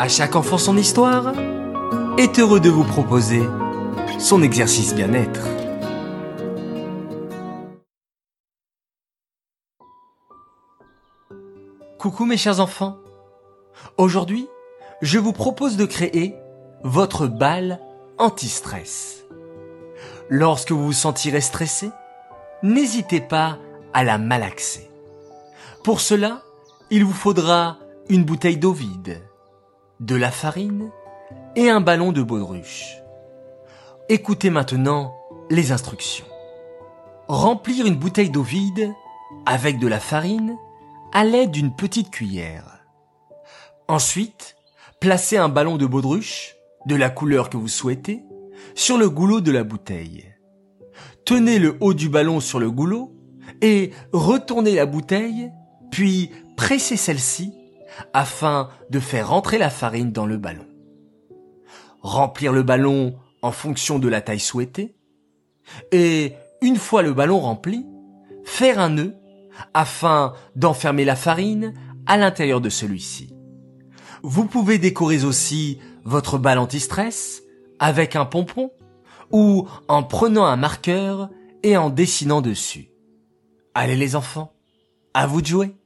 À chaque enfant son histoire est heureux de vous proposer son exercice bien-être. Coucou mes chers enfants. Aujourd'hui, je vous propose de créer votre balle anti-stress. Lorsque vous vous sentirez stressé, n'hésitez pas à la malaxer. Pour cela, il vous faudra une bouteille d'eau vide, de la farine et un ballon de baudruche. Écoutez maintenant les instructions. Remplir une bouteille d'eau vide avec de la farine à l'aide d'une petite cuillère. Ensuite, placez un ballon de baudruche, de la couleur que vous souhaitez, sur le goulot de la bouteille. Tenez le haut du ballon sur le goulot et retournez la bouteille, puis pressez celle-ci afin de faire rentrer la farine dans le ballon. Remplir le ballon en fonction de la taille souhaitée. Et une fois le ballon rempli, faire un nœud afin d'enfermer la farine à l'intérieur de celui-ci. Vous pouvez décorer aussi votre balle anti-stress avec un pompon ou en prenant un marqueur et en dessinant dessus. Allez les enfants, à vous de jouer.